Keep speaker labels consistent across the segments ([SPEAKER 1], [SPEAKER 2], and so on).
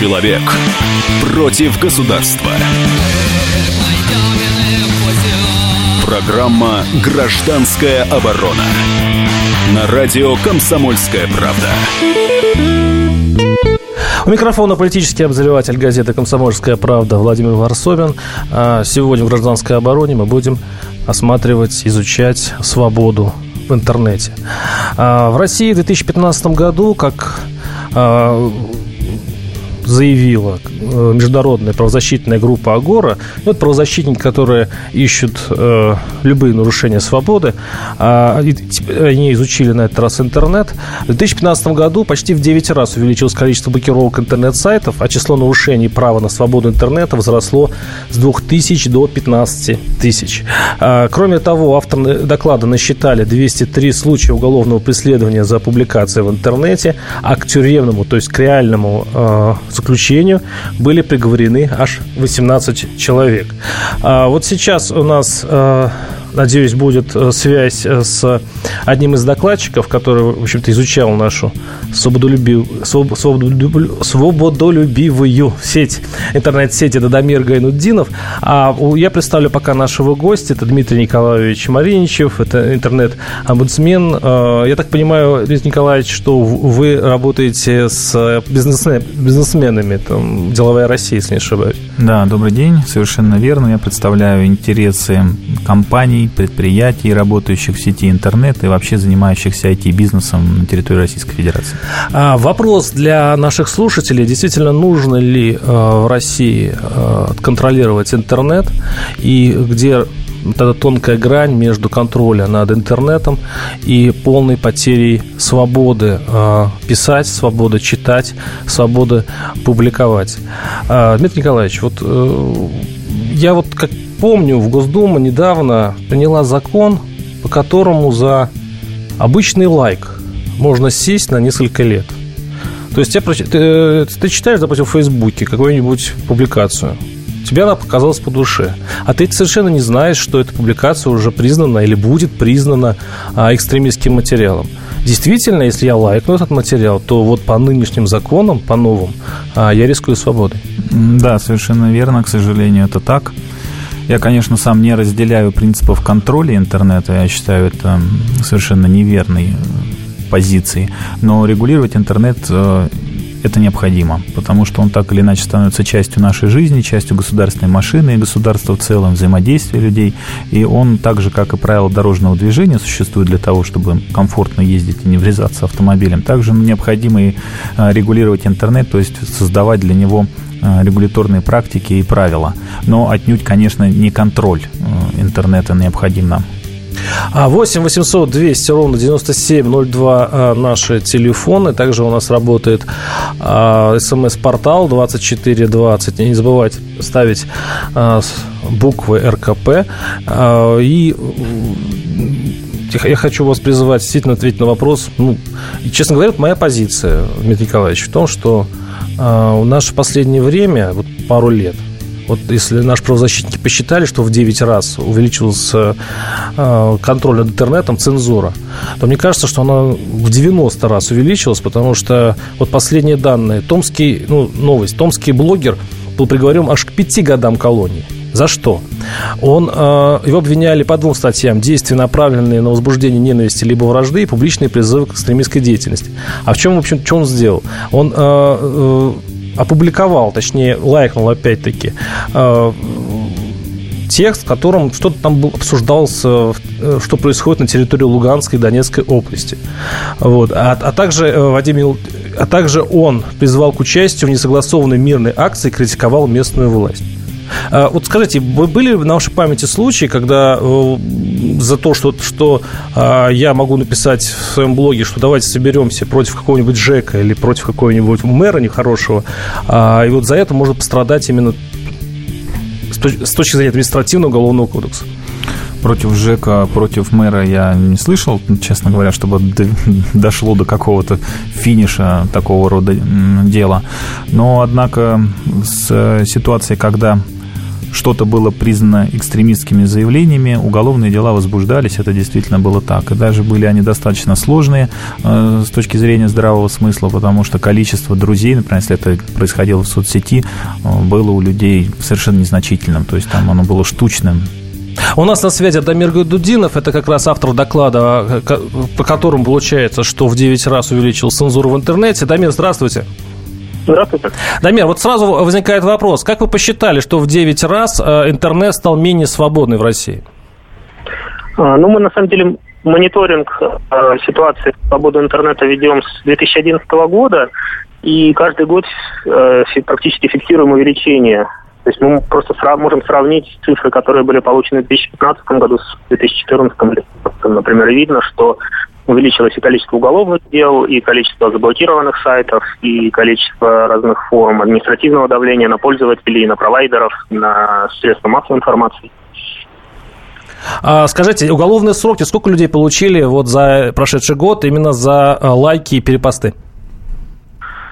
[SPEAKER 1] Человек против государства. Программа «Гражданская оборона» на радио «Комсомольская правда».
[SPEAKER 2] У микрофона политический обозреватель газеты «Комсомольская правда» Владимир Варсобин. А сегодня в «Гражданской обороне» мы будем осматривать, изучать свободу в интернете. А в России в 2015 году, как а, заявила э, международная правозащитная группа Агора, ну, это правозащитники, которые ищут э, любые нарушения свободы, э, они изучили на этот раз интернет. В 2015 году почти в 9 раз увеличилось количество блокировок интернет-сайтов, а число нарушений права на свободу интернета возросло с 2000 до 15 тысяч. Э, кроме того, авторы доклада насчитали 203 случая уголовного преследования за публикации в интернете, а к тюремному, то есть к реальному э, заключению были приговорены аж 18 человек. А вот сейчас у нас э, Надеюсь, будет э, связь э, с одним из докладчиков, который, в общем-то, изучал нашу свободолюбив... свободолюб... свободолюбивую сеть, интернет-сеть, это Дамир Гайнуддинов. А я представлю пока нашего гостя, это Дмитрий Николаевич Мариничев, это интернет-омбудсмен. Э, я так понимаю, Дмитрий Николаевич, что вы работаете с бизнесменами, там, деловая Россия, если не ошибаюсь.
[SPEAKER 3] Да, добрый день, совершенно верно. Я представляю интересы компаний, компаний, предприятий, работающих в сети интернет и вообще занимающихся IT-бизнесом на территории Российской Федерации.
[SPEAKER 2] А, вопрос для наших слушателей. Действительно, нужно ли э, в России э, контролировать интернет и где вот эта тонкая грань между контролем над интернетом и полной потерей свободы э, писать, свободы читать, свободы публиковать. Э, Дмитрий Николаевич, вот э, я вот как помню, в Госдума недавно приняла закон, по которому за обычный лайк можно сесть на несколько лет. То есть ты, ты, ты читаешь, допустим, в Фейсбуке какую-нибудь публикацию, тебе она показалась по душе, а ты совершенно не знаешь, что эта публикация уже признана или будет признана а, экстремистским материалом. Действительно, если я лайкну этот материал, то вот по нынешним законам, по новым, а, я рискую свободой.
[SPEAKER 3] Да, совершенно верно, к сожалению, это так. Я, конечно, сам не разделяю принципов контроля интернета. Я считаю это совершенно неверной э, позицией. Но регулировать интернет э, это необходимо, потому что он так или иначе становится частью нашей жизни, частью государственной машины и государства в целом, взаимодействия людей. И он так же, как и правила дорожного движения, существует для того, чтобы комфортно ездить и не врезаться автомобилем. Также необходимо и э, регулировать интернет, то есть создавать для него регуляторные практики и правила. Но отнюдь, конечно, не контроль э, интернета необходим нам.
[SPEAKER 2] 8 800 200 ровно 9702 э, наши телефоны. Также у нас работает смс-портал 2420. Не забывайте ставить буквы РКП. И я хочу вас призывать действительно ответить на вопрос. Ну, честно говоря, моя позиция, Дмитрий Николаевич, в том, что у нас в последнее время, вот пару лет, вот если наши правозащитники посчитали, что в 9 раз увеличился а, контроль над интернетом, цензура, то мне кажется, что она в 90 раз увеличилась, потому что вот последние данные, томский, ну, новость, томский блогер был приговорен аж к 5 годам колонии. За что? Он, э, его обвиняли по двум статьям. Действия, направленные на возбуждение ненависти либо вражды и публичные призывы к экстремистской деятельности. А в чем, в общем, что он сделал? Он э, э, опубликовал, точнее, лайкнул опять-таки э, текст, в котором что-то там обсуждалось, э, что происходит на территории Луганской и Донецкой области. Вот. А, а также э, Вадим а также он призвал к участию в несогласованной мирной акции и критиковал местную власть. А, вот скажите, были в нашей памяти случаи, когда э, за то, что, что а, я могу написать в своем блоге, что давайте соберемся против какого-нибудь Джека или против какого-нибудь мэра нехорошего, а, и вот за это может пострадать именно с точки зрения административного уголовного кодекса?
[SPEAKER 3] Против ЖЭКа, против мэра я не слышал, честно говоря, чтобы дошло до какого-то финиша такого рода дела. Но, однако, с ситуацией, когда что-то было признано экстремистскими заявлениями, уголовные дела возбуждались, это действительно было так. И даже были они достаточно сложные э, с точки зрения здравого смысла, потому что количество друзей, например, если это происходило в соцсети, э, было у людей совершенно незначительным, то есть там оно было штучным,
[SPEAKER 2] у нас на связи Дамир Гудудинов, это как раз автор доклада, по которому получается, что в 9 раз увеличил цензуру в интернете. Дамир, здравствуйте.
[SPEAKER 4] Здравствуйте.
[SPEAKER 2] Дамир, вот сразу возникает вопрос. Как вы посчитали, что в 9 раз э, интернет стал менее свободный в России?
[SPEAKER 4] А, ну, мы на самом деле мониторинг э, ситуации свободы интернета ведем с 2011 года, и каждый год э, практически фиксируем увеличение. То есть мы просто сра- можем сравнить цифры, которые были получены в 2015 году с 2014. Например, видно, что увеличилось и количество уголовных дел, и количество заблокированных сайтов, и количество разных форм административного давления на пользователей, на провайдеров, на средства массовой информации.
[SPEAKER 2] А, скажите, уголовные сроки, сколько людей получили вот за прошедший год именно за а, лайки и перепосты?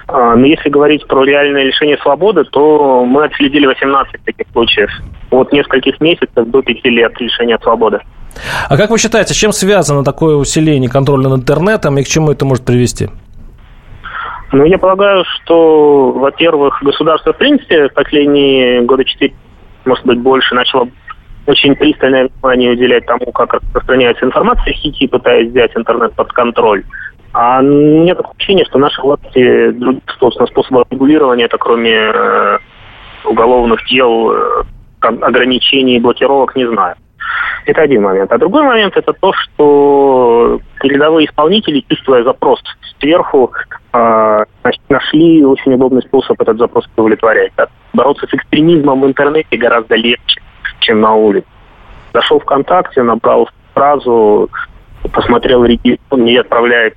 [SPEAKER 4] А, но если говорить про реальное лишение свободы, то мы отследили 18 таких случаев. От нескольких месяцев до 5 лет лишения свободы.
[SPEAKER 2] А как вы считаете, с чем связано такое усиление контроля над интернетом и к чему это может привести?
[SPEAKER 4] Ну, я полагаю, что, во-первых, государство, в принципе, в последние года четыре, может быть, больше начало очень пристальное внимание уделять тому, как распространяется информация в сети, пытаясь взять интернет под контроль. А нет ощущения, что наши власти других, собственно, способов регулирования, это кроме э, уголовных дел, э, ограничений и блокировок не знают. Это один момент. А другой момент это то, что передовые исполнители, чувствуя запрос сверху, э, нашли очень удобный способ этот запрос удовлетворять. Бороться с экстремизмом в интернете гораздо легче, чем на улице. Зашел ВКонтакте, набрал фразу, посмотрел регион, и отправляет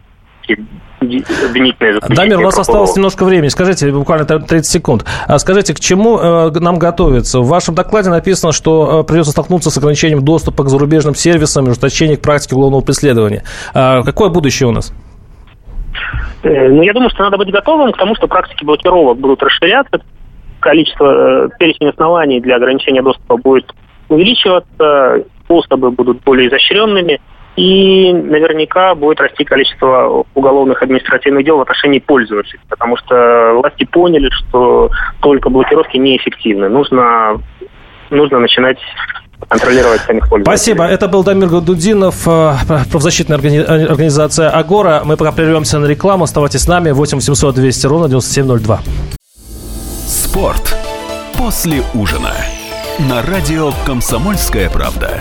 [SPEAKER 2] обвинительное Дамир, у нас осталось немножко времени. Скажите, буквально 30 секунд. А скажите, к чему э, нам готовиться? В вашем докладе написано, что э, придется столкнуться с ограничением доступа к зарубежным сервисам и ужесточением к практике уголовного преследования. А какое будущее у нас?
[SPEAKER 4] Э, ну, я думаю, что надо быть готовым к тому, что практики блокировок будут расширяться, количество, перечень оснований для ограничения доступа будет увеличиваться, способы будут более изощренными – и наверняка будет расти количество уголовных административных дел в отношении пользователей, потому что власти поняли, что только блокировки неэффективны. Нужно, нужно начинать контролировать самих пользователей.
[SPEAKER 2] Спасибо. Это был Дамир Гадудинов, э, правозащитная организация «Агора». Мы пока прервемся на рекламу. Оставайтесь с нами. 8 800 200 ровно 9702.
[SPEAKER 1] Спорт после ужина. На радио «Комсомольская правда».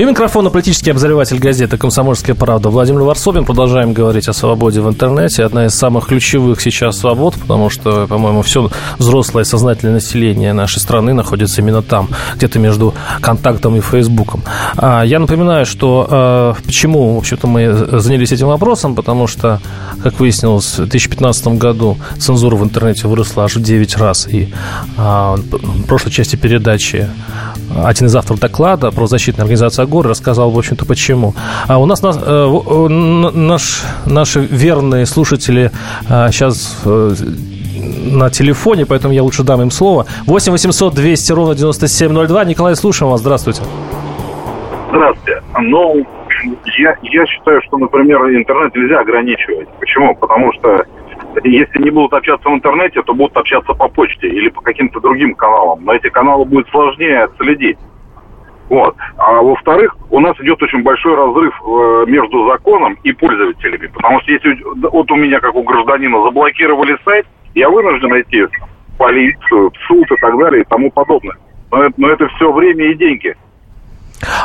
[SPEAKER 2] И микрофон политический обозреватель газеты «Комсомольская правда» Владимир Варсобин. Продолжаем говорить о свободе в интернете. Одна из самых ключевых сейчас свобод, потому что, по-моему, все взрослое сознательное население нашей страны находится именно там, где-то между контактом и Фейсбуком. А я напоминаю, что а, почему, в общем-то, мы занялись этим вопросом, потому что, как выяснилось, в 2015 году цензура в интернете выросла аж в 9 раз. И а, в прошлой части передачи один из авторов доклада про защитную организацию Агор рассказал, в общем-то, почему. А у нас, нас э, наш, наши верные слушатели сейчас э, на телефоне, поэтому я лучше дам им слово. 8 800 200 ровно 9702. Николай, слушаем вас. Здравствуйте.
[SPEAKER 5] Здравствуйте. Ну, я, я считаю, что, например, интернет нельзя ограничивать. Почему? Потому что если не будут общаться в интернете, то будут общаться по почте или по каким-то другим каналам. Но эти каналы будет сложнее отследить. Вот. А во-вторых, у нас идет очень большой разрыв э, между законом и пользователями. Потому что если вот у меня, как у гражданина, заблокировали сайт, я вынужден идти полицию, в суд и так далее и тому подобное. Но это, но это все время и деньги.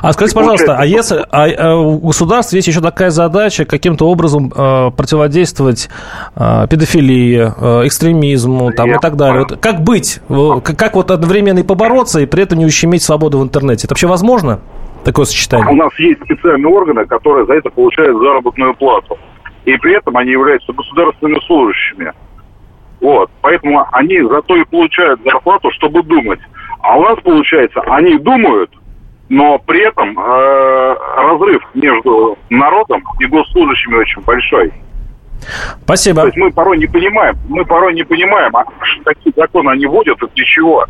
[SPEAKER 2] А скажите, пожалуйста, а если а, а у государства есть еще такая задача каким-то образом э, противодействовать э, педофилии, э, экстремизму там, и так далее? Вот как быть? Как, как вот одновременно и побороться, и при этом не ущемить свободу в интернете? Это вообще возможно? Такое сочетание?
[SPEAKER 5] У нас есть специальные органы, которые за это получают заработную плату. И при этом они являются государственными служащими. Вот. Поэтому они зато и получают зарплату, чтобы думать. А у нас, получается, они думают, но при этом э, разрыв между народом и госслужащими очень большой.
[SPEAKER 2] Спасибо.
[SPEAKER 5] То есть мы порой не понимаем, мы порой не понимаем, а какие законы они вводят и для чего.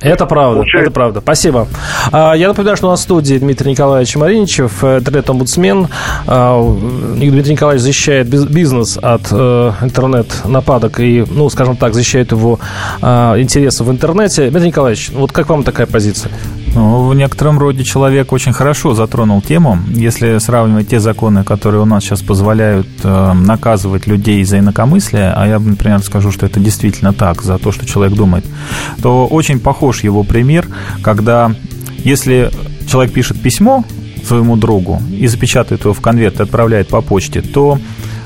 [SPEAKER 2] Это правда, Получается. это правда. Спасибо. А, я напоминаю, что у нас в студии Дмитрий Николаевич Мариничев, э, интернет-омбудсмен. А, Дмитрий Николаевич защищает бизнес от э, интернет-нападок и, ну, скажем так, защищает его а, интересы в интернете. Дмитрий Николаевич, вот как вам такая позиция?
[SPEAKER 3] Ну, в некотором роде человек очень хорошо затронул тему. Если сравнивать те законы, которые у нас сейчас позволяют э, наказывать людей за инакомыслие, а я, например, скажу, что это действительно так, за то, что человек думает, то очень похож его пример, когда если человек пишет письмо своему другу и запечатает его в конверт и отправляет по почте, то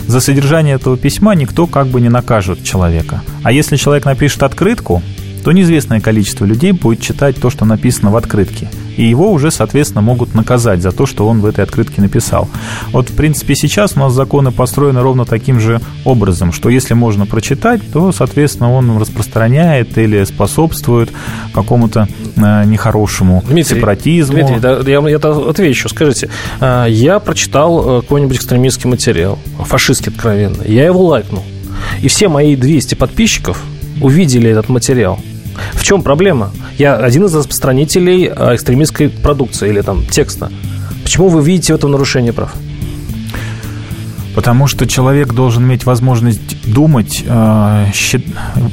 [SPEAKER 3] за содержание этого письма никто как бы не накажет человека. А если человек напишет открытку, то неизвестное количество людей будет читать то, что написано в открытке. И его уже, соответственно, могут наказать за то, что он в этой открытке написал. Вот, в принципе, сейчас у нас законы построены ровно таким же образом, что если можно прочитать, то, соответственно, он распространяет или способствует какому-то э, нехорошему Дмитрий, сепаратизму.
[SPEAKER 2] Дмитрий, да, я, я отвечу. Скажите, э, я прочитал э, какой-нибудь экстремистский материал, фашистский откровенно, я его лайкнул. И все мои 200 подписчиков увидели этот материал. В чем проблема? Я один из распространителей а, экстремистской продукции или там текста. Почему вы видите в этом нарушение прав?
[SPEAKER 3] Потому что человек должен иметь возможность думать, а,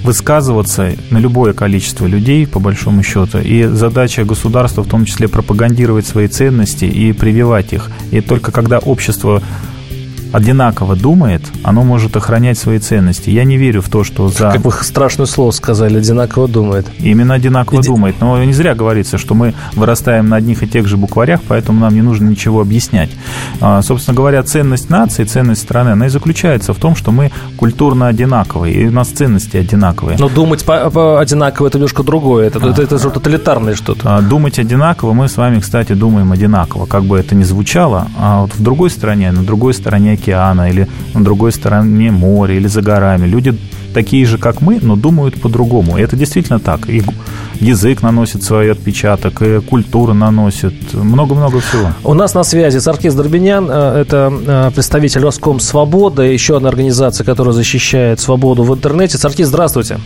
[SPEAKER 3] высказываться на любое количество людей, по большому счету. И задача государства в том числе пропагандировать свои ценности и прививать их. И только когда общество одинаково думает, оно может охранять свои ценности. Я не верю в то, что за...
[SPEAKER 2] Как вы страшное слово сказали, одинаково думает.
[SPEAKER 3] Именно одинаково Иди... думает. Но не зря говорится, что мы вырастаем на одних и тех же букварях, поэтому нам не нужно ничего объяснять. А, собственно говоря, ценность нации, ценность страны, она и заключается в том, что мы культурно одинаковые, и у нас ценности одинаковые.
[SPEAKER 2] Но думать по, по одинаково – это немножко другое, это, а, это, это же тоталитарное что-то.
[SPEAKER 3] А, думать одинаково, мы с вами, кстати, думаем одинаково, как бы это ни звучало, а вот в другой стране, на другой стороне океана или на другой стороне моря или за горами. Люди такие же, как мы, но думают по-другому. И это действительно так. И язык наносит свой отпечаток, и культура наносит, много-много всего.
[SPEAKER 2] У нас на связи Саркис Дорбинян, э, это э, представитель Роском Свобода, еще одна организация, которая защищает свободу в интернете. Саркис, здравствуйте.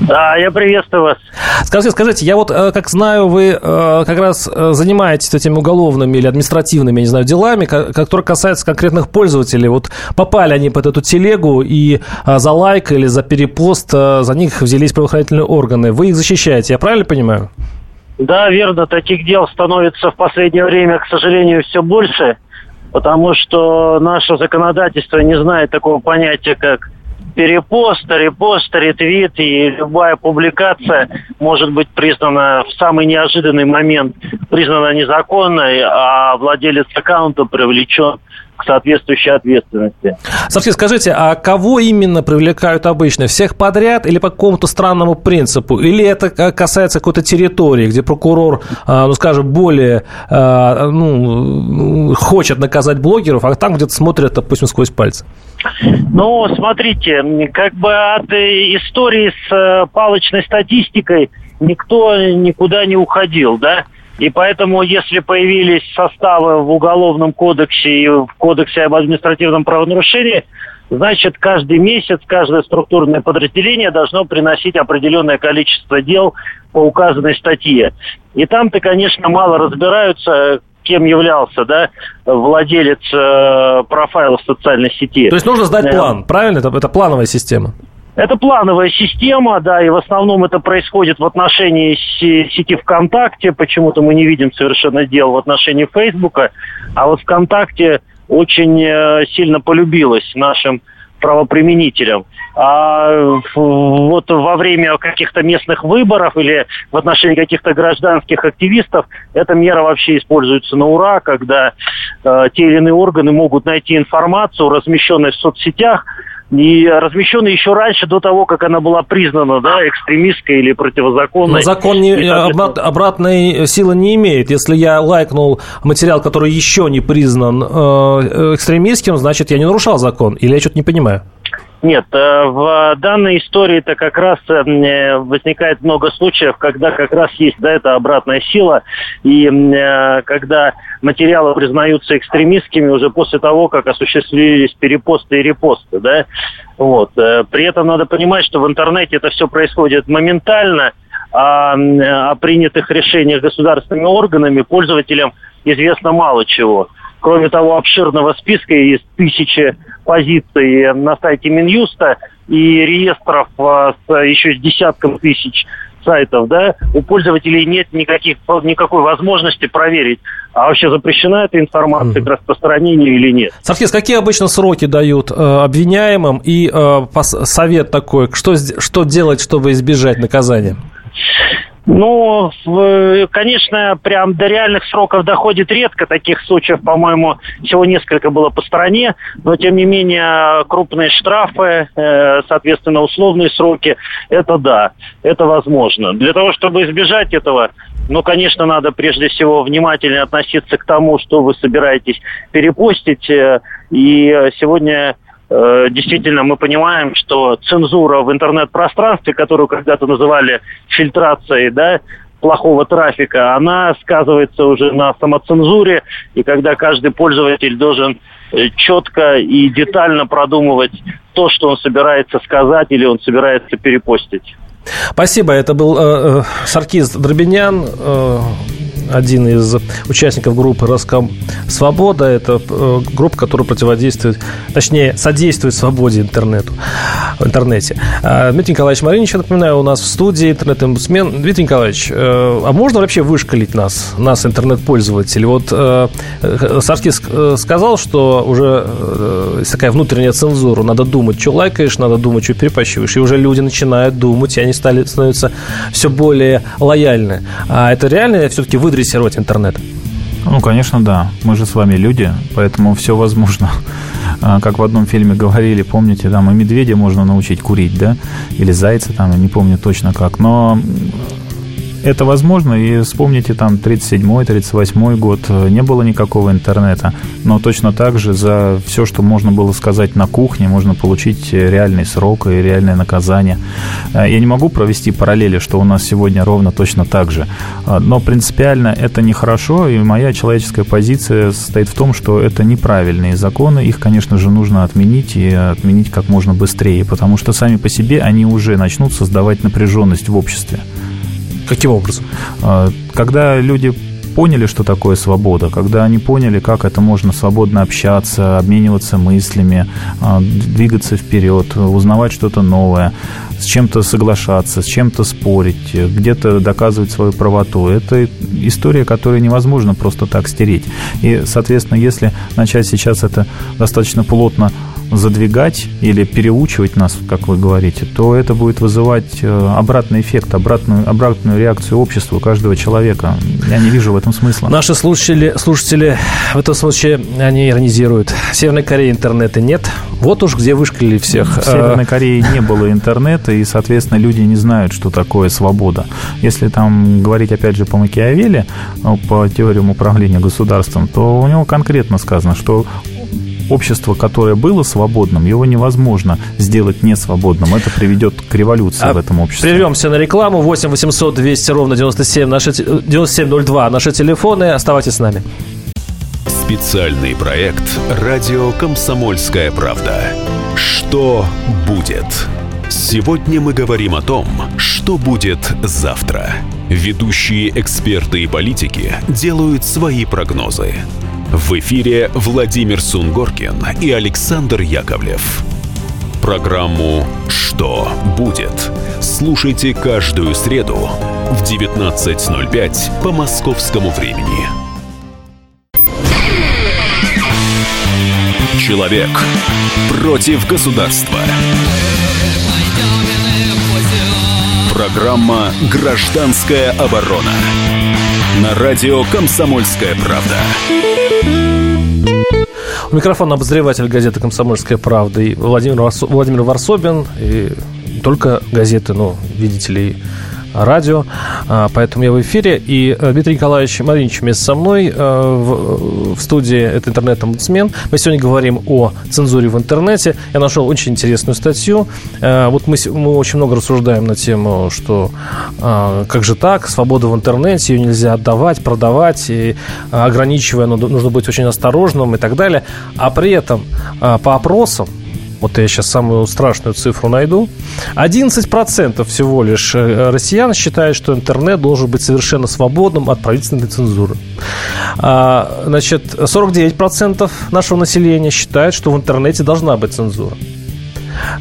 [SPEAKER 6] Да, я приветствую вас.
[SPEAKER 2] Скажите, скажите, я вот, э, как знаю, вы э, как раз э, занимаетесь этими уголовными или административными, я не знаю, делами, которые касаются конкретных пользователей. Вот попали они под эту телегу и за лайк или за перепост за них взялись правоохранительные органы. Вы их защищаете, я правильно понимаю?
[SPEAKER 6] Да, верно. Таких дел становится в последнее время, к сожалению, все больше, потому что наше законодательство не знает такого понятия, как перепост, репост, ретвит и любая публикация может быть признана в самый неожиданный момент. Признана незаконной, а владелец аккаунта привлечен к соответствующей ответственности.
[SPEAKER 2] Савки, скажите, а кого именно привлекают обычно? Всех подряд или по какому-то странному принципу? Или это касается какой-то территории, где прокурор, а, ну, скажем, более а, ну, хочет наказать блогеров, а там где-то смотрят, допустим, сквозь пальцы?
[SPEAKER 6] Ну, смотрите, как бы от истории с э, палочной статистикой никто никуда не уходил, да? И поэтому, если появились составы в Уголовном кодексе и в Кодексе об административном правонарушении, значит, каждый месяц каждое структурное подразделение должно приносить определенное количество дел по указанной статье. И там-то, конечно, мало разбираются, кем являлся, да, владелец э, профайла в социальной сети.
[SPEAKER 2] То есть нужно сдать план, правильно? Это, это плановая система.
[SPEAKER 6] Это плановая система, да, и в основном это происходит в отношении сети ВКонтакте. Почему-то мы не видим совершенно дел в отношении Фейсбука. А вот ВКонтакте очень э, сильно полюбилась нашим правоприменителям. А вот во время каких-то местных выборов или в отношении каких-то гражданских активистов эта мера вообще используется на ура, когда э, те или иные органы могут найти информацию, размещенную в соцсетях, и размещенная еще раньше, до того, как она была признана да, экстремистской или противозаконной. Но
[SPEAKER 2] закон не, обрат, обратной силы не имеет. Если я лайкнул материал, который еще не признан э, экстремистским, значит, я не нарушал закон. Или я что-то не понимаю?
[SPEAKER 6] Нет, э, в данной истории-то как раз э, возникает много случаев, когда как раз есть да, эта обратная сила, и э, когда материалы признаются экстремистскими уже после того, как осуществились перепосты и репосты. Да? Вот. При этом надо понимать, что в интернете это все происходит моментально, а о принятых решениях государственными органами пользователям известно мало чего. Кроме того, обширного списка из тысячи позиций на сайте Минюста и реестров а, с еще с десятком тысяч сайтов, да, у пользователей нет никаких, никакой возможности проверить, а вообще запрещена эта информация mm-hmm. к распространению или нет.
[SPEAKER 2] Саркис, какие обычно сроки дают э, обвиняемым и э, совет такой, что, что делать, чтобы избежать наказания?
[SPEAKER 6] Ну, конечно, прям до реальных сроков доходит редко. Таких случаев, по-моему, всего несколько было по стране. Но, тем не менее, крупные штрафы, э, соответственно, условные сроки, это да, это возможно. Для того, чтобы избежать этого, ну, конечно, надо прежде всего внимательно относиться к тому, что вы собираетесь перепостить. Э, и сегодня действительно мы понимаем, что цензура в интернет-пространстве, которую когда-то называли фильтрацией, да, плохого трафика, она сказывается уже на самоцензуре, и когда каждый пользователь должен э, четко и детально продумывать то, что он собирается сказать или он собирается перепостить.
[SPEAKER 2] Спасибо. Это был э, э Саркиз Дробинян, э, один из участников группы «Роском Свобода». Это э, группа, которая противодействует, точнее, содействует свободе интернету, в интернете. А, Дмитрий Николаевич Маринич, я напоминаю, у нас в студии интернет-омбудсмен. Дмитрий Николаевич, э, а можно вообще вышкалить нас, нас, интернет-пользователей? Вот э, Саркис сказал, что уже такая внутренняя цензура. Надо думать, что лайкаешь, надо думать, что перепащиваешь. И уже люди начинают думать, и они стали становятся все более лояльны. А это реально все-таки выдрессировать дрессировать интернет?
[SPEAKER 3] Ну, конечно, да. Мы же с вами люди, поэтому все возможно. А, как в одном фильме говорили, помните, там и медведя можно научить курить, да? Или зайца там, я не помню точно как. Но это возможно, и вспомните там 37-й, 38-й год, э, не было никакого интернета, но точно так же за все, что можно было сказать на кухне, можно получить реальный срок и реальное наказание. Э, я не могу провести параллели, что у нас сегодня ровно точно так же, э, но принципиально это нехорошо, и моя человеческая позиция состоит в том, что это неправильные законы, их, конечно же, нужно отменить и отменить как можно быстрее, потому что сами по себе они уже начнут создавать напряженность в обществе.
[SPEAKER 2] Каким образом?
[SPEAKER 3] А, когда люди поняли, что такое свобода, когда они поняли, как это можно свободно общаться, обмениваться мыслями, а, двигаться вперед, узнавать что-то новое, с чем-то соглашаться, с чем-то спорить, где-то доказывать свою правоту. Это история, которую невозможно просто так стереть. И, соответственно, если начать сейчас это достаточно плотно задвигать или переучивать нас, как вы говорите, то это будет вызывать э, обратный эффект, обратную, обратную реакцию общества каждого человека. Я не вижу в этом смысла.
[SPEAKER 2] Наши слушатели, слушатели в этом случае, они иронизируют. В Северной Корее интернета нет. Вот уж где вышкалили всех.
[SPEAKER 3] В Северной Корее не было интернета, и, соответственно, люди не знают, что такое свобода. Если там говорить, опять же, по Макиавелли, э, по теориям управления государством, то у него конкретно сказано, что общество, которое было свободным, его невозможно сделать несвободным. Это приведет к революции а в этом обществе.
[SPEAKER 2] Прервемся на рекламу. 8 800 200 ровно 97, наши, 9702. Наши телефоны. Оставайтесь с нами.
[SPEAKER 1] Специальный проект «Радио Комсомольская правда». Что будет? Сегодня мы говорим о том, что будет завтра. Ведущие эксперты и политики делают свои прогнозы. В эфире Владимир Сунгоркин и Александр Яковлев. Программу «Что будет?» слушайте каждую среду в 19.05 по московскому времени. Человек против государства. Программа «Гражданская оборона» на радио «Комсомольская правда».
[SPEAKER 2] У микрофона обозреватель газеты «Комсомольская правда» и Владимир, Владимир Варсобин. И только газеты, ну, видите ли, радио, а, поэтому я в эфире. И э, Дмитрий Николаевич Маринич вместе со мной э, в, в студии «Это интернет-омбудсмен». Мы сегодня говорим о цензуре в интернете. Я нашел очень интересную статью. Э, вот мы, мы очень много рассуждаем на тему, что как же так, свобода в интернете, ее нельзя отдавать, продавать, и ограничивая, нужно быть очень осторожным и так далее. А при этом по опросам вот я сейчас самую страшную цифру найду, 11% всего лишь э, россиян считают, что интернет должен быть совершенно свободным от правительственной цензуры. А, значит, 49% нашего населения считают, что в интернете должна быть цензура.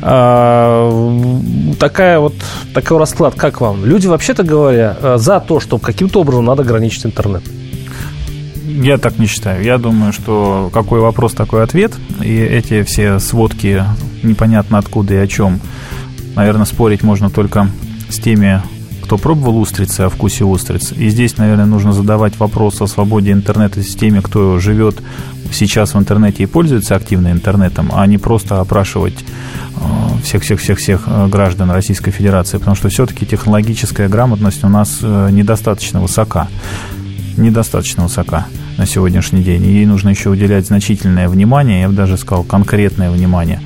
[SPEAKER 2] А, такая вот, такой расклад, как вам? Люди, вообще-то говоря, э, за то, что каким-то образом надо ограничить интернет.
[SPEAKER 3] Я так не считаю. Я думаю, что какой вопрос, такой ответ. И эти все сводки непонятно откуда и о чем. Наверное, спорить можно только с теми, кто пробовал устрицы, о вкусе устриц. И здесь, наверное, нужно задавать вопрос о свободе интернета с теми, кто живет сейчас в интернете и пользуется активно интернетом, а не просто опрашивать всех-всех-всех-всех э, граждан Российской Федерации, потому что все-таки технологическая грамотность у нас э, недостаточно высока. Недостаточно высока на сегодняшний день. ей нужно еще уделять значительное внимание, я бы даже сказал, конкретное внимание.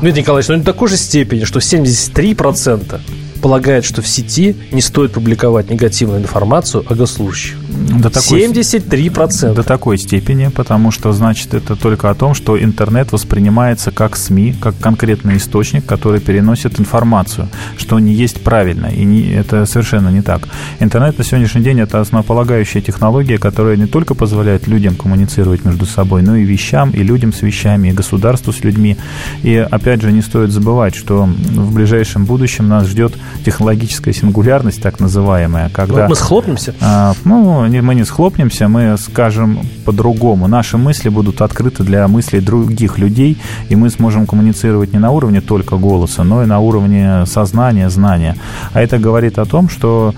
[SPEAKER 2] Дмитрий Николаевич, ну не такой же степени, что 73% полагает, что в сети не стоит публиковать негативную информацию о госслужащих. До такой, 73%.
[SPEAKER 3] До такой степени, потому что, значит, это только о том, что интернет воспринимается как СМИ, как конкретный источник, который переносит информацию, что не есть правильно, и не, это совершенно не так. Интернет на сегодняшний день это основополагающая технология, которая не только позволяет людям коммуницировать между собой, но и вещам, и людям с вещами, и государству с людьми. И опять же, не стоит забывать, что в ближайшем будущем нас ждет технологическая сингулярность, так называемая, когда...
[SPEAKER 2] Мы схлопнемся?
[SPEAKER 3] А, ну, мы не схлопнемся, мы скажем по-другому. Наши мысли будут открыты для мыслей других людей, и мы сможем коммуницировать не на уровне только голоса, но и на уровне сознания, знания. А это говорит о том, что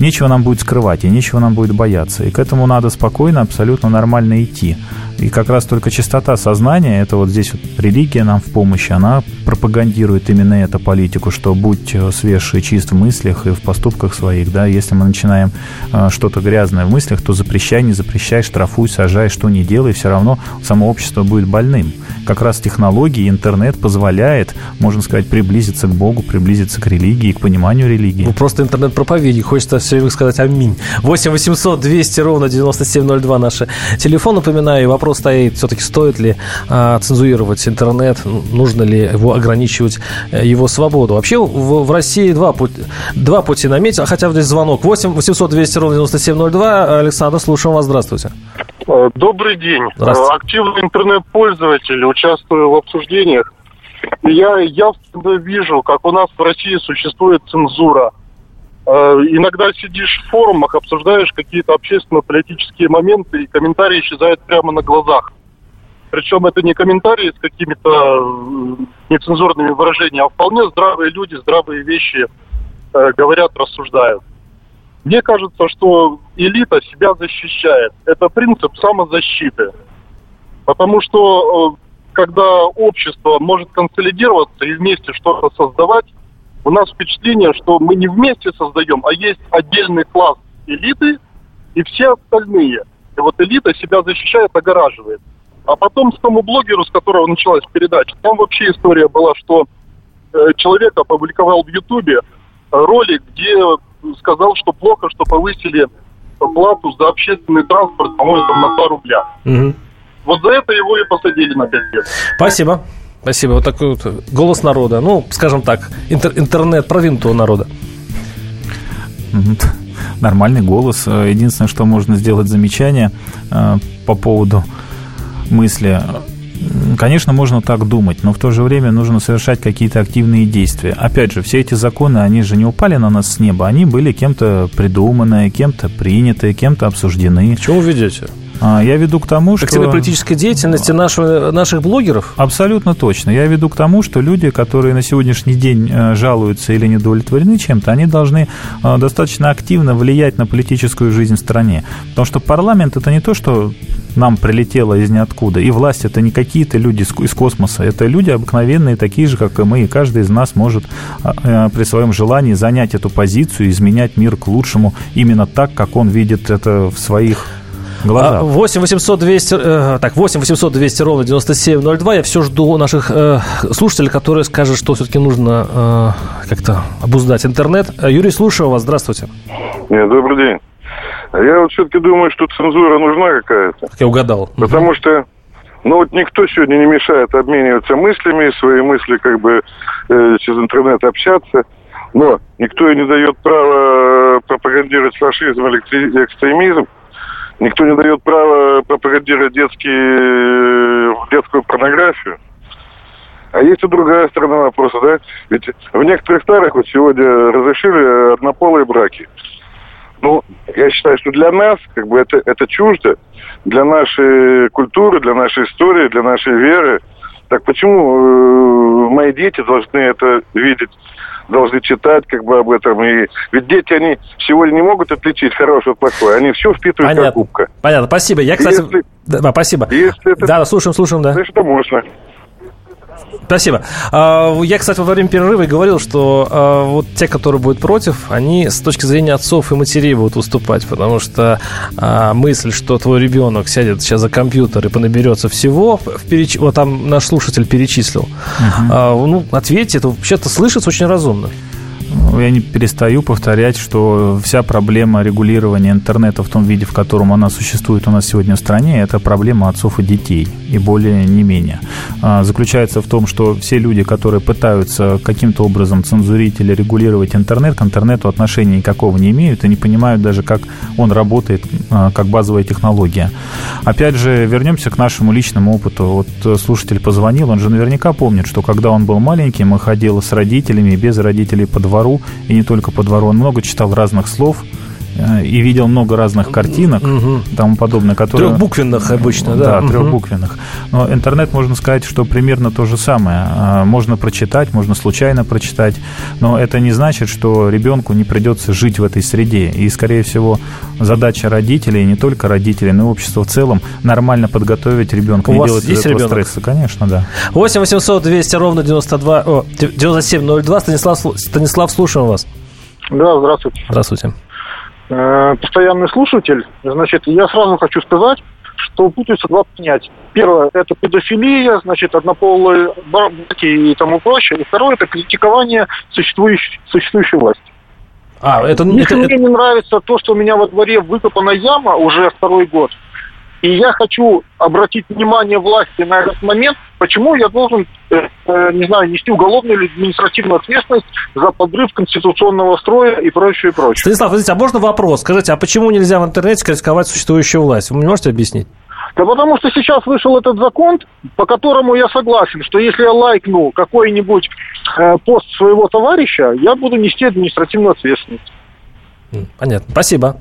[SPEAKER 3] нечего нам будет скрывать и нечего нам будет бояться. И к этому надо спокойно, абсолютно нормально идти. И как раз только чистота сознания, это вот здесь вот религия нам в помощь, она пропагандирует именно эту политику, что будь э, свеж и чист в мыслях и в поступках своих, да, если мы начинаем э, что-то грязное в мыслях, то запрещай, не запрещай, штрафуй, сажай, что не делай, все равно само общество будет больным. Как раз технологии, интернет позволяет, можно сказать, приблизиться к Богу, приблизиться к религии, к пониманию религии.
[SPEAKER 2] Ну, просто интернет-проповедник, хочется все время сказать аминь. 8 800 200 ровно 9702 наши телефон, напоминаю, вопрос вопрос стоит, все-таки стоит ли а, цензурировать интернет, нужно ли его ограничивать, э, его свободу. Вообще в, в России два пути, два пути наметил, хотя здесь звонок 8 800 200 ровно 9702. Александр, слушаем вас, здравствуйте.
[SPEAKER 7] Э, добрый день. Здравствуйте. Активный интернет-пользователь, участвую в обсуждениях. Я явственно вижу, как у нас в России существует цензура. Э, иногда сидишь в форумах, обсуждаешь какие-то общественно-политические моменты, и комментарии исчезают прямо на глазах. Причем это не комментарии с какими-то э, нецензурными выражениями, а вполне здравые люди, здравые вещи э, говорят, рассуждают. Мне кажется, что элита себя защищает. Это принцип самозащиты. Потому что когда общество может консолидироваться и вместе что-то создавать, у нас впечатление, что мы не вместе создаем, а есть отдельный класс элиты и все остальные. И вот элита себя защищает, огораживает. А потом с тому блогеру, с которого началась передача, там вообще история была, что э, человек опубликовал в Ютубе ролик, где сказал, что плохо, что повысили плату за общественный транспорт, по-моему, на 2 рубля. Угу. Вот за это его и посадили на 5 лет.
[SPEAKER 2] Спасибо. Спасибо. Вот такой вот голос народа. Ну, скажем так, интер- интернет продвинутого народа.
[SPEAKER 3] Нормальный голос. Единственное, что можно сделать замечание э, по поводу мысли. Конечно, можно так думать, но в то же время нужно совершать какие-то активные действия. Опять же, все эти законы, они же не упали на нас с неба, они были кем-то придуманы, кем-то приняты, кем-то обсуждены.
[SPEAKER 2] К чему вы ведете?
[SPEAKER 3] А, я веду к тому,
[SPEAKER 2] что... Активной политической деятельности нашего, наших блогеров?
[SPEAKER 3] Абсолютно точно. Я веду к тому, что люди, которые на сегодняшний день э, жалуются или недовлетворены чем-то, они должны э, достаточно активно влиять на политическую жизнь в стране. Потому что парламент – это не то, что нам прилетело из ниоткуда. И власть – это не какие-то люди из космоса. Это люди обыкновенные, такие же, как и мы. И каждый из нас может а, э, при своем желании занять эту позицию, изменять мир к лучшему именно так, как он видит это в своих глаза.
[SPEAKER 2] 8 800 200, э, так, 8 800 200 ровно 9702. Я все жду наших э, слушателей, которые скажут, что все-таки нужно э, как-то обуздать интернет. Э, Юрий, слушаю вас. Здравствуйте.
[SPEAKER 8] Нет, добрый день. Я вот все-таки думаю, что цензура нужна какая-то.
[SPEAKER 2] Я угадал.
[SPEAKER 8] Потому что ну вот никто сегодня не мешает обмениваться мыслями, свои мысли как бы э, через интернет общаться. Но никто и не дает права пропагандировать фашизм или экстремизм. Никто не дает права пропагандировать детские, детскую порнографию. А есть и другая сторона вопроса, да? Ведь в некоторых странах вот сегодня разрешили однополые браки. Ну, я считаю, что для нас как бы это, это чуждо, для нашей культуры, для нашей истории, для нашей веры. Так почему э, мои дети должны это видеть должны читать как бы об этом. И ведь дети, они сегодня не могут отличить хорошее от плохое. Они все впитывают Понятно. как губка.
[SPEAKER 2] Понятно, спасибо. Я, кстати... Если... Да, спасибо. Если это... Да, слушаем, слушаем, да.
[SPEAKER 8] Значит, это можно.
[SPEAKER 2] Спасибо. А, я, кстати, во время перерыва говорил, что а, вот те, которые будут против, они с точки зрения отцов и матерей будут выступать, потому что а, мысль, что твой ребенок сядет сейчас за компьютер и понаберется всего, переч... вот там наш слушатель перечислил, угу. ну, ответьте, это вообще-то слышится очень разумно.
[SPEAKER 3] Ну, я не перестаю повторять, что вся проблема регулирования интернета в том виде, в котором она существует у нас сегодня в стране, это проблема отцов и детей, и более не менее. А, заключается в том, что все люди, которые пытаются каким-то образом цензурить или регулировать интернет, к интернету отношения никакого не имеют и не понимают даже, как он работает а, как базовая технология. Опять же, вернемся к нашему личному опыту. Вот э, слушатель позвонил, он же наверняка помнит, что когда он был маленький, мы ходили с родителями и без родителей по двору, и не только по двору. Много читал разных слов, и видел много разных картинок угу. тому подобное,
[SPEAKER 2] которые... Трехбуквенных обычно, да?
[SPEAKER 3] Да, угу. трехбуквенных. Но интернет, можно сказать, что примерно то же самое. А, можно прочитать, можно случайно прочитать, но это не значит, что ребенку не придется жить в этой среде. И, скорее всего, задача родителей, не только родителей, но и общества в целом, нормально подготовить ребенка.
[SPEAKER 2] У не вас делать есть ребенок? стресса,
[SPEAKER 3] конечно, да.
[SPEAKER 2] 8 800 200 ровно 92, о, 9702. Станислав, Станислав, слушаем вас.
[SPEAKER 9] Да, здравствуйте.
[SPEAKER 2] Здравствуйте.
[SPEAKER 9] Э, постоянный слушатель. Значит, я сразу хочу сказать, что путаются два понятия. Первое – это педофилия, значит, однополые браки и тому прочее. И второе – это критикование существующей, существующей власти. А, это, Если это, мне это... не нравится то, что у меня во дворе выкопана яма уже второй год, и я хочу обратить внимание власти на этот момент, почему я должен, э, э, не знаю, нести уголовную или административную ответственность за подрыв конституционного строя и прочее, и прочее.
[SPEAKER 2] Станислав, подождите, а можно вопрос? Скажите, а почему нельзя в интернете критиковать существующую власть? Вы мне можете объяснить?
[SPEAKER 9] Да потому что сейчас вышел этот закон, по которому я согласен, что если я лайкну какой-нибудь э, пост своего товарища, я буду нести административную ответственность.
[SPEAKER 2] Понятно. Спасибо.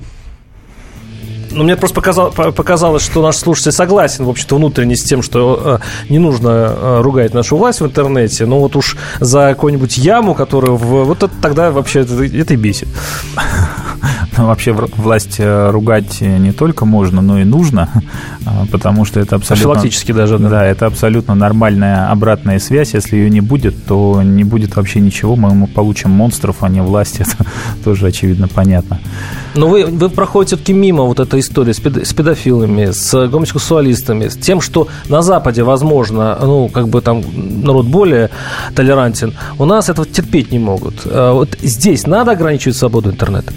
[SPEAKER 2] Ну, мне просто показал, показалось, что наш слушатель согласен, в общем-то, внутренне с тем, что э, не нужно э, ругать нашу власть в интернете, но вот уж за какую-нибудь яму, которую... В, вот это тогда вообще это, это и бесит.
[SPEAKER 3] Ну, вообще власть э, ругать не только можно, но и нужно, а, потому что это абсолютно...
[SPEAKER 2] Профилактически даже,
[SPEAKER 3] да. Да, это абсолютно нормальная обратная связь. Если ее не будет, то не будет вообще ничего. Мы получим монстров, а не власть. Это тоже очевидно понятно.
[SPEAKER 2] Но вы, вы проходите все-таки мимо вот этой истории с, пед, с педофилами, с гомосексуалистами, с тем, что на Западе, возможно, ну, как бы там народ более толерантен, у нас этого терпеть не могут. А вот здесь надо ограничивать свободу интернета?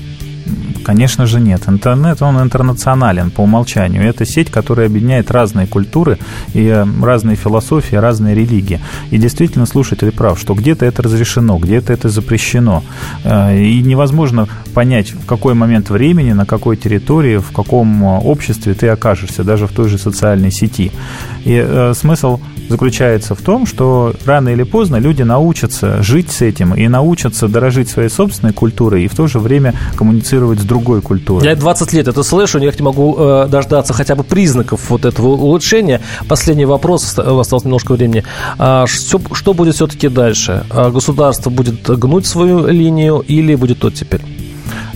[SPEAKER 3] Конечно же нет. Интернет, он интернационален по умолчанию. Это сеть, которая объединяет разные культуры и э, разные философии, разные религии. И действительно слушатель прав, что где-то это разрешено, где-то это запрещено. Э, и невозможно понять, в какой момент времени, на какой территории, в каком э, обществе ты окажешься, даже в той же социальной сети. И смысл заключается в том, что рано или поздно люди научатся жить с этим и научатся дорожить своей собственной культурой и в то же время коммуницировать с другой культурой.
[SPEAKER 2] Я 20 лет это слышу, никак не могу э, дождаться хотя бы признаков вот этого улучшения. Последний вопрос, вас осталось немножко времени. А, что, что будет все-таки дальше? А государство будет гнуть свою линию или будет оттепель?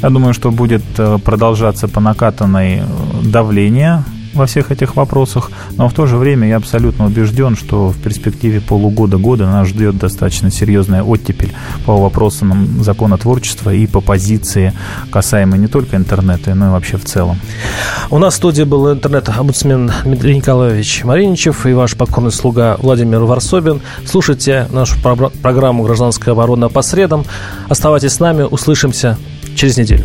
[SPEAKER 3] Я думаю, что будет э, продолжаться по накатанной э, давление во всех этих вопросах, но в то же время я абсолютно убежден, что в перспективе полугода-года нас ждет достаточно серьезная оттепель по вопросам законотворчества и по позиции, касаемой не только интернета, но и вообще в целом.
[SPEAKER 2] У нас в студии был интернет-омбудсмен Дмитрий Николаевич Мариничев и ваш покорный слуга Владимир Варсобин. Слушайте нашу программу «Гражданская оборона» по средам. Оставайтесь с нами, услышимся через неделю.